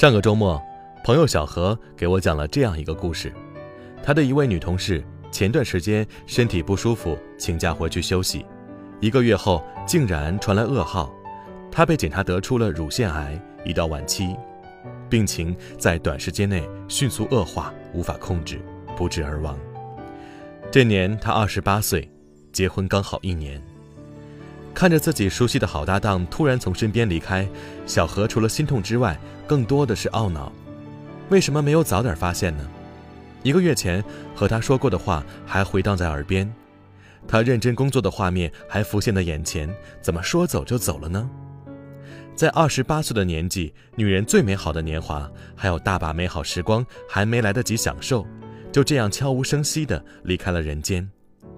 上个周末，朋友小何给我讲了这样一个故事：他的一位女同事前段时间身体不舒服，请假回去休息，一个月后竟然传来噩耗，她被检查得出了乳腺癌，已到晚期，病情在短时间内迅速恶化，无法控制，不治而亡。这年她二十八岁，结婚刚好一年。看着自己熟悉的好搭档突然从身边离开，小何除了心痛之外，更多的是懊恼。为什么没有早点发现呢？一个月前和他说过的话还回荡在耳边，他认真工作的画面还浮现在眼前，怎么说走就走了呢？在二十八岁的年纪，女人最美好的年华，还有大把美好时光还没来得及享受，就这样悄无声息地离开了人间，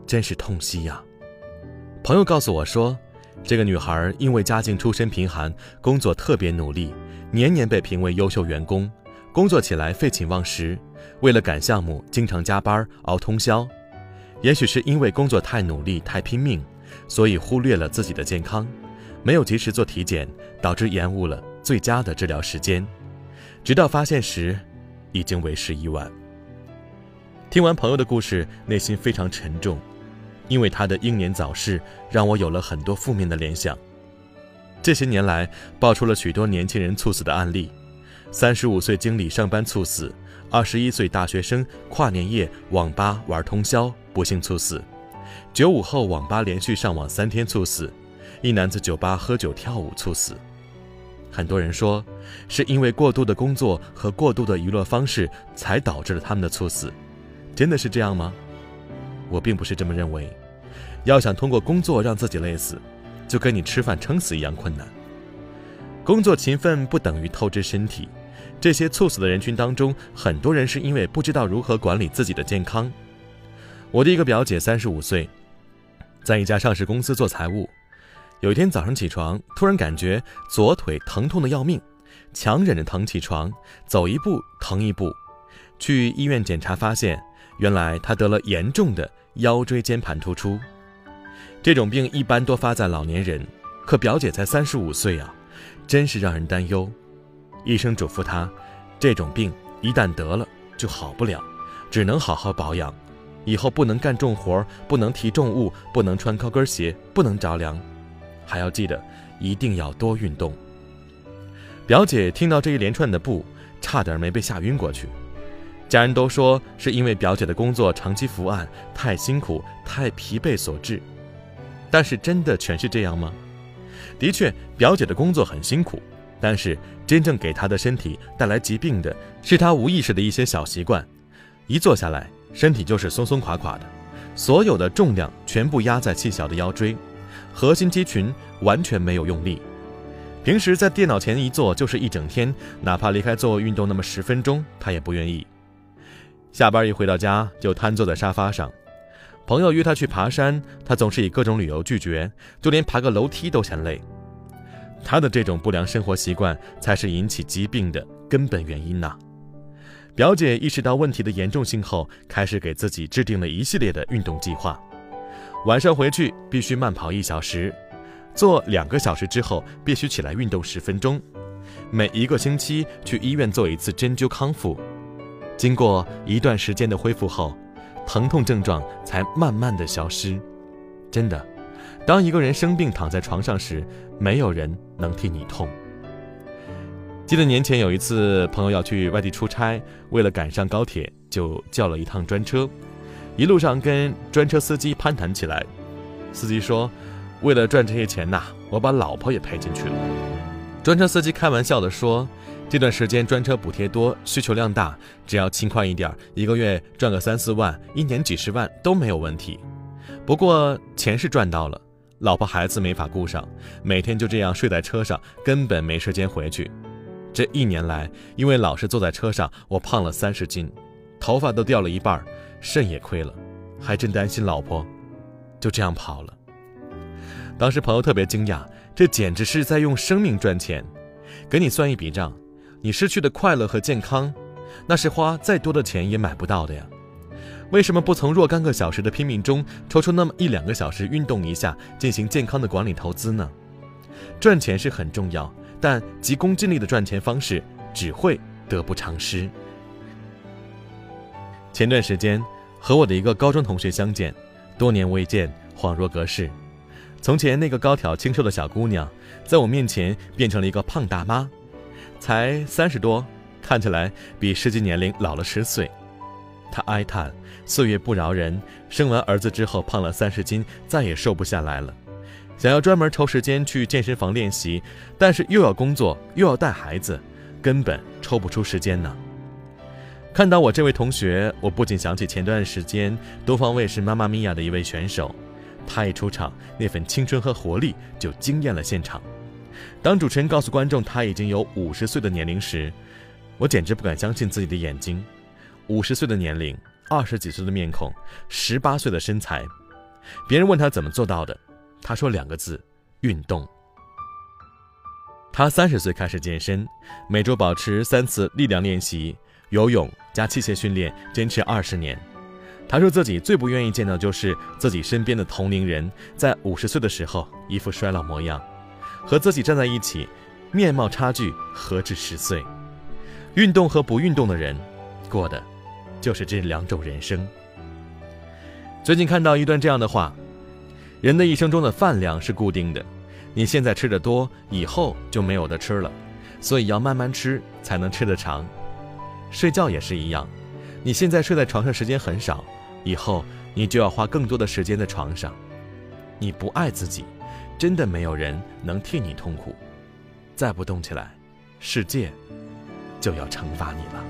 真是痛惜呀。朋友告诉我说，这个女孩因为家境出身贫寒，工作特别努力，年年被评为优秀员工，工作起来废寝忘食，为了赶项目经常加班熬通宵。也许是因为工作太努力太拼命，所以忽略了自己的健康，没有及时做体检，导致延误了最佳的治疗时间。直到发现时，已经为时已晚。听完朋友的故事，内心非常沉重。因为他的英年早逝，让我有了很多负面的联想。这些年来，爆出了许多年轻人猝死的案例：三十五岁经理上班猝死，二十一岁大学生跨年夜网吧玩通宵不幸猝死，九五后网吧连续上网三天猝死，一男子酒吧喝酒跳舞猝死。很多人说，是因为过度的工作和过度的娱乐方式才导致了他们的猝死，真的是这样吗？我并不是这么认为。要想通过工作让自己累死，就跟你吃饭撑死一样困难。工作勤奋不等于透支身体。这些猝死的人群当中，很多人是因为不知道如何管理自己的健康。我的一个表姐，三十五岁，在一家上市公司做财务。有一天早上起床，突然感觉左腿疼痛的要命，强忍着疼起床，走一步疼一步。去医院检查发现，原来她得了严重的腰椎间盘突出。这种病一般多发在老年人，可表姐才三十五岁啊，真是让人担忧。医生嘱咐她，这种病一旦得了就好不了，只能好好保养，以后不能干重活，不能提重物，不能穿高跟鞋，不能着凉，还要记得一定要多运动。表姐听到这一连串的不，差点没被吓晕过去。家人都说是因为表姐的工作长期伏案，太辛苦、太疲惫所致。但是真的全是这样吗？的确，表姐的工作很辛苦，但是真正给她的身体带来疾病的是她无意识的一些小习惯。一坐下来，身体就是松松垮垮的，所有的重量全部压在细小的腰椎，核心肌群完全没有用力。平时在电脑前一坐就是一整天，哪怕离开座位运动那么十分钟，她也不愿意。下班一回到家，就瘫坐在沙发上。朋友约他去爬山，他总是以各种理由拒绝，就连爬个楼梯都嫌累。他的这种不良生活习惯才是引起疾病的根本原因呐。表姐意识到问题的严重性后，开始给自己制定了一系列的运动计划：晚上回去必须慢跑一小时，做两个小时之后必须起来运动十分钟，每一个星期去医院做一次针灸康复。经过一段时间的恢复后。疼痛症状才慢慢的消失。真的，当一个人生病躺在床上时，没有人能替你痛。记得年前有一次，朋友要去外地出差，为了赶上高铁，就叫了一趟专车。一路上跟专车司机攀谈起来，司机说：“为了赚这些钱呐，我把老婆也赔进去了。”专车司机开玩笑的说。这段时间专车补贴多，需求量大，只要勤快一点，一个月赚个三四万，一年几十万都没有问题。不过钱是赚到了，老婆孩子没法顾上，每天就这样睡在车上，根本没时间回去。这一年来，因为老是坐在车上，我胖了三十斤，头发都掉了一半，肾也亏了，还真担心老婆，就这样跑了。当时朋友特别惊讶，这简直是在用生命赚钱。给你算一笔账。你失去的快乐和健康，那是花再多的钱也买不到的呀。为什么不从若干个小时的拼命中抽出那么一两个小时运动一下，进行健康的管理投资呢？赚钱是很重要，但急功近利的赚钱方式只会得不偿失。前段时间和我的一个高中同学相见，多年未见，恍若隔世。从前那个高挑清瘦的小姑娘，在我面前变成了一个胖大妈，才三十多，看起来比实际年龄老了十岁。她哀叹岁月不饶人，生完儿子之后胖了三十斤，再也瘦不下来了。想要专门抽时间去健身房练习，但是又要工作又要带孩子，根本抽不出时间呢。看到我这位同学，我不仅想起前段时间东方卫视《妈妈咪呀》的一位选手，他一出场，那份青春和活力就惊艳了现场。当主持人告诉观众他已经有五十岁的年龄时，我简直不敢相信自己的眼睛。五十岁的年龄，二十几岁的面孔，十八岁的身材。别人问他怎么做到的，他说两个字：运动。他三十岁开始健身，每周保持三次力量练习，游泳。加器械训练，坚持二十年。他说自己最不愿意见到就是自己身边的同龄人在五十岁的时候一副衰老模样，和自己站在一起，面貌差距何止十岁。运动和不运动的人，过的就是这两种人生。最近看到一段这样的话：人的一生中的饭量是固定的，你现在吃的多，以后就没有的吃了，所以要慢慢吃，才能吃得长。睡觉也是一样，你现在睡在床上时间很少，以后你就要花更多的时间在床上。你不爱自己，真的没有人能替你痛苦。再不动起来，世界就要惩罚你了。